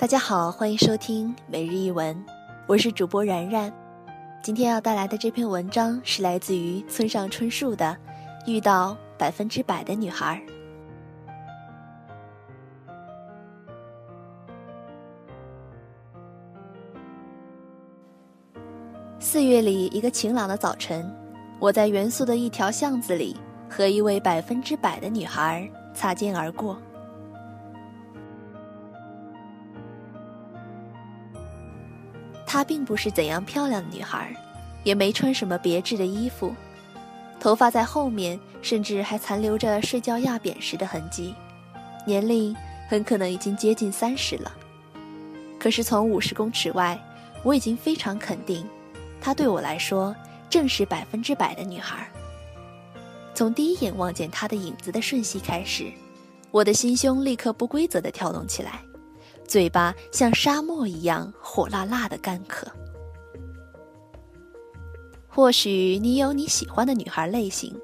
大家好，欢迎收听每日一文，我是主播然然。今天要带来的这篇文章是来自于村上春树的《遇到百分之百的女孩》。四月里一个晴朗的早晨，我在元素的一条巷子里和一位百分之百的女孩擦肩而过。她并不是怎样漂亮的女孩，也没穿什么别致的衣服，头发在后面，甚至还残留着睡觉压扁时的痕迹，年龄很可能已经接近三十了。可是从五十公尺外，我已经非常肯定，她对我来说正是百分之百的女孩。从第一眼望见她的影子的瞬息开始，我的心胸立刻不规则地跳动起来。嘴巴像沙漠一样火辣辣的干渴。或许你有你喜欢的女孩类型，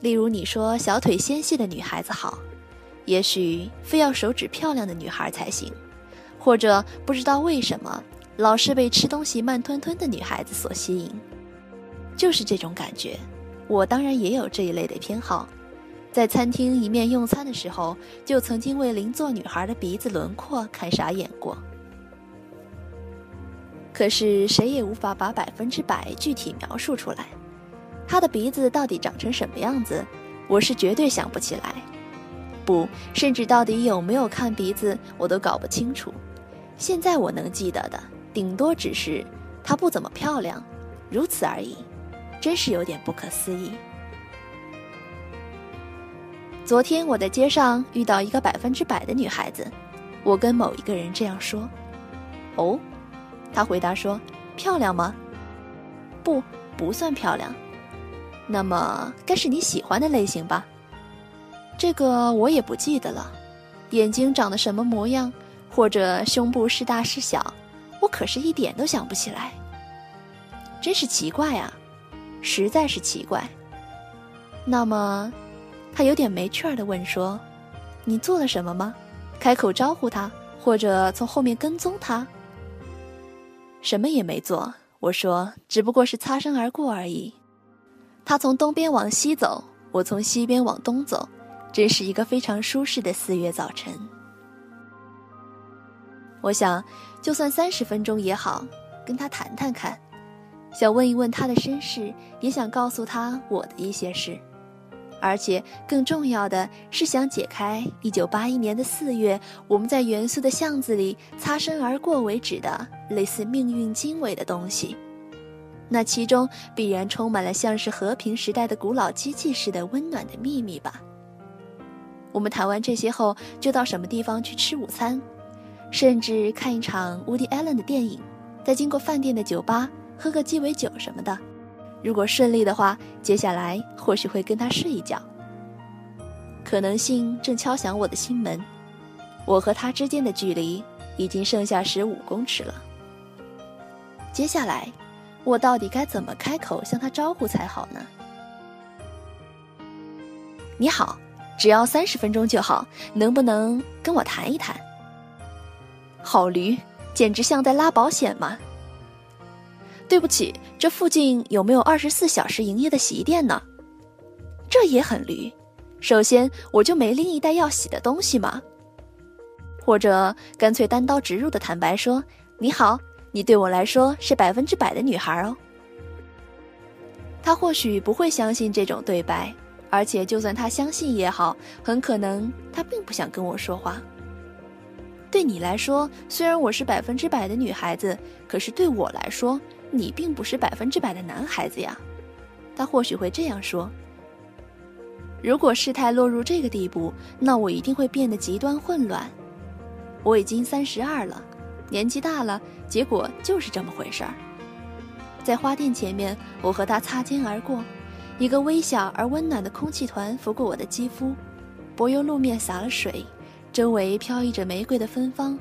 例如你说小腿纤细的女孩子好，也许非要手指漂亮的女孩才行，或者不知道为什么老是被吃东西慢吞吞的女孩子所吸引，就是这种感觉。我当然也有这一类的偏好。在餐厅一面用餐的时候，就曾经为邻座女孩的鼻子轮廓看傻眼过。可是谁也无法把百分之百具体描述出来，她的鼻子到底长成什么样子，我是绝对想不起来。不，甚至到底有没有看鼻子，我都搞不清楚。现在我能记得的，顶多只是她不怎么漂亮，如此而已，真是有点不可思议。昨天我在街上遇到一个百分之百的女孩子，我跟某一个人这样说：“哦。”他回答说：“漂亮吗？”“不，不算漂亮。”“那么该是你喜欢的类型吧？”“这个我也不记得了。眼睛长得什么模样，或者胸部是大是小，我可是一点都想不起来。真是奇怪啊，实在是奇怪。那么。”他有点没趣儿的问说：“你做了什么吗？开口招呼他，或者从后面跟踪他？”什么也没做。我说：“只不过是擦身而过而已。”他从东边往西走，我从西边往东走，真是一个非常舒适的四月早晨。我想，就算三十分钟也好，跟他谈谈看，想问一问他的身世，也想告诉他我的一些事。而且更重要的是，想解开一九八一年的四月我们在元素的巷子里擦身而过为止的类似命运经纬的东西。那其中必然充满了像是和平时代的古老机器似的温暖的秘密吧。我们谈完这些后，就到什么地方去吃午餐，甚至看一场 Woody Allen 的电影，再经过饭店的酒吧喝个鸡尾酒什么的。如果顺利的话，接下来或许会跟他睡一觉。可能性正敲响我的心门，我和他之间的距离已经剩下十五公尺了。接下来，我到底该怎么开口向他招呼才好呢？你好，只要三十分钟就好，能不能跟我谈一谈？好驴，简直像在拉保险嘛！对不起，这附近有没有二十四小时营业的洗衣店呢？这也很驴。首先，我就没拎一袋要洗的东西吗？或者干脆单刀直入的坦白说：“你好，你对我来说是百分之百的女孩哦。”他或许不会相信这种对白，而且就算他相信也好，很可能他并不想跟我说话。对你来说，虽然我是百分之百的女孩子，可是对我来说，你并不是百分之百的男孩子呀，他或许会这样说。如果事态落入这个地步，那我一定会变得极端混乱。我已经三十二了，年纪大了，结果就是这么回事儿。在花店前面，我和他擦肩而过，一个微小而温暖的空气团拂过我的肌肤，柏油路面洒了水，周围飘逸着玫瑰的芬芳，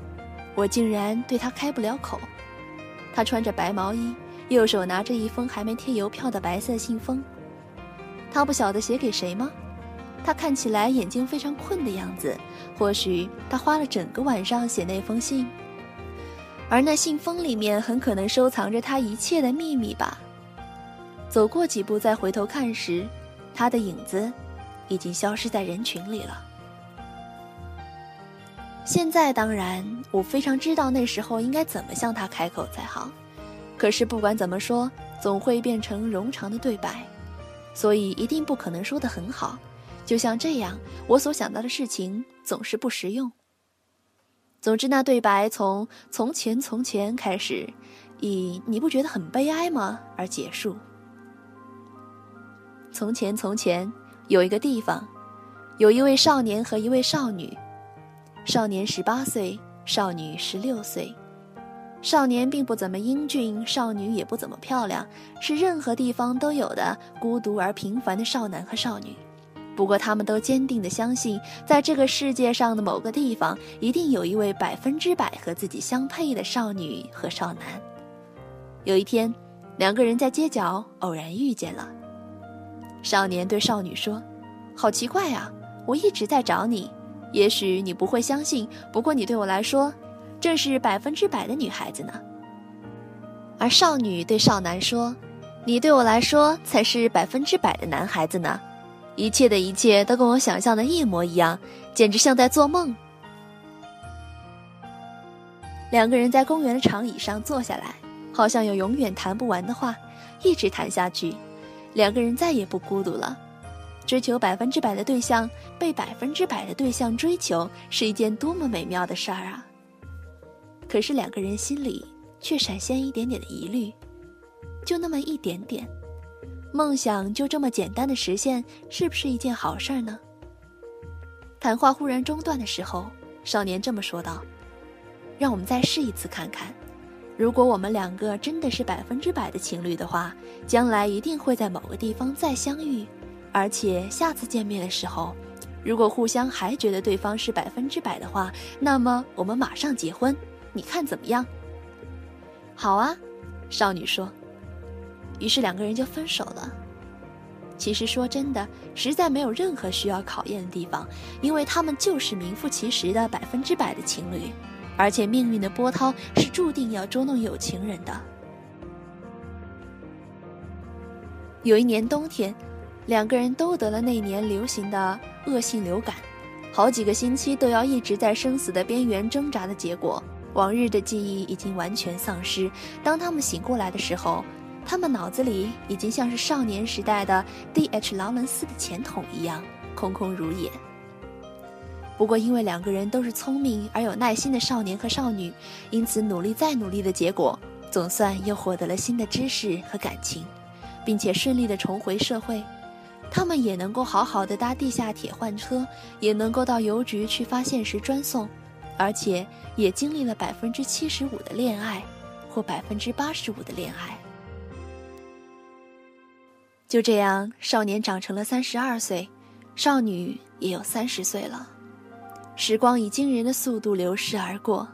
我竟然对他开不了口。他穿着白毛衣，右手拿着一封还没贴邮票的白色信封。他不晓得写给谁吗？他看起来眼睛非常困的样子，或许他花了整个晚上写那封信，而那信封里面很可能收藏着他一切的秘密吧。走过几步再回头看时，他的影子已经消失在人群里了。现在当然，我非常知道那时候应该怎么向他开口才好，可是不管怎么说，总会变成冗长的对白，所以一定不可能说得很好。就像这样，我所想到的事情总是不实用。总之，那对白从“从前从前”开始，以“你不觉得很悲哀吗”而结束。从前从前，有一个地方，有一位少年和一位少女。少年十八岁，少女十六岁。少年并不怎么英俊，少女也不怎么漂亮，是任何地方都有的孤独而平凡的少男和少女。不过，他们都坚定地相信，在这个世界上的某个地方，一定有一位百分之百和自己相配的少女和少男。有一天，两个人在街角偶然遇见了。少年对少女说：“好奇怪啊，我一直在找你。”也许你不会相信，不过你对我来说，正是百分之百的女孩子呢。而少女对少男说：“你对我来说才是百分之百的男孩子呢，一切的一切都跟我想象的一模一样，简直像在做梦。”两个人在公园的长椅上坐下来，好像有永远谈不完的话，一直谈下去，两个人再也不孤独了。追求百分之百的对象，被百分之百的对象追求，是一件多么美妙的事儿啊！可是两个人心里却闪现一点点的疑虑，就那么一点点。梦想就这么简单的实现，是不是一件好事儿呢？谈话忽然中断的时候，少年这么说道：“让我们再试一次看看，如果我们两个真的是百分之百的情侣的话，将来一定会在某个地方再相遇。”而且下次见面的时候，如果互相还觉得对方是百分之百的话，那么我们马上结婚，你看怎么样？好啊，少女说。于是两个人就分手了。其实说真的，实在没有任何需要考验的地方，因为他们就是名副其实的百分之百的情侣，而且命运的波涛是注定要捉弄有情人的。有一年冬天。两个人都得了那年流行的恶性流感，好几个星期都要一直在生死的边缘挣扎的结果，往日的记忆已经完全丧失。当他们醒过来的时候，他们脑子里已经像是少年时代的 D.H. 劳伦斯的钱筒一样空空如也。不过，因为两个人都是聪明而有耐心的少年和少女，因此努力再努力的结果，总算又获得了新的知识和感情，并且顺利的重回社会。他们也能够好好的搭地下铁换车，也能够到邮局去发现时专送，而且也经历了百分之七十五的恋爱，或百分之八十五的恋爱。就这样，少年长成了三十二岁，少女也有三十岁了，时光以惊人的速度流逝而过。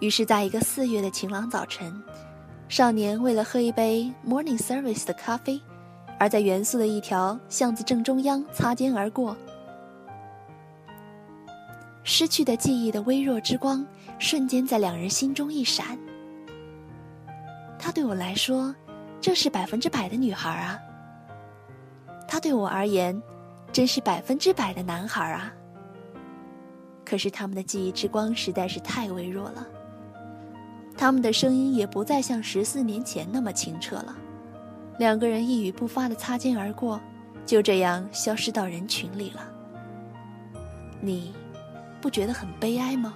于是，在一个四月的晴朗早晨，少年为了喝一杯 morning service 的咖啡。而在元素的一条巷子正中央擦肩而过，失去的记忆的微弱之光瞬间在两人心中一闪。她对我来说，正是百分之百的女孩啊。他对我而言，真是百分之百的男孩啊。可是他们的记忆之光实在是太微弱了，他们的声音也不再像十四年前那么清澈了。两个人一语不发的擦肩而过，就这样消失到人群里了。你，不觉得很悲哀吗？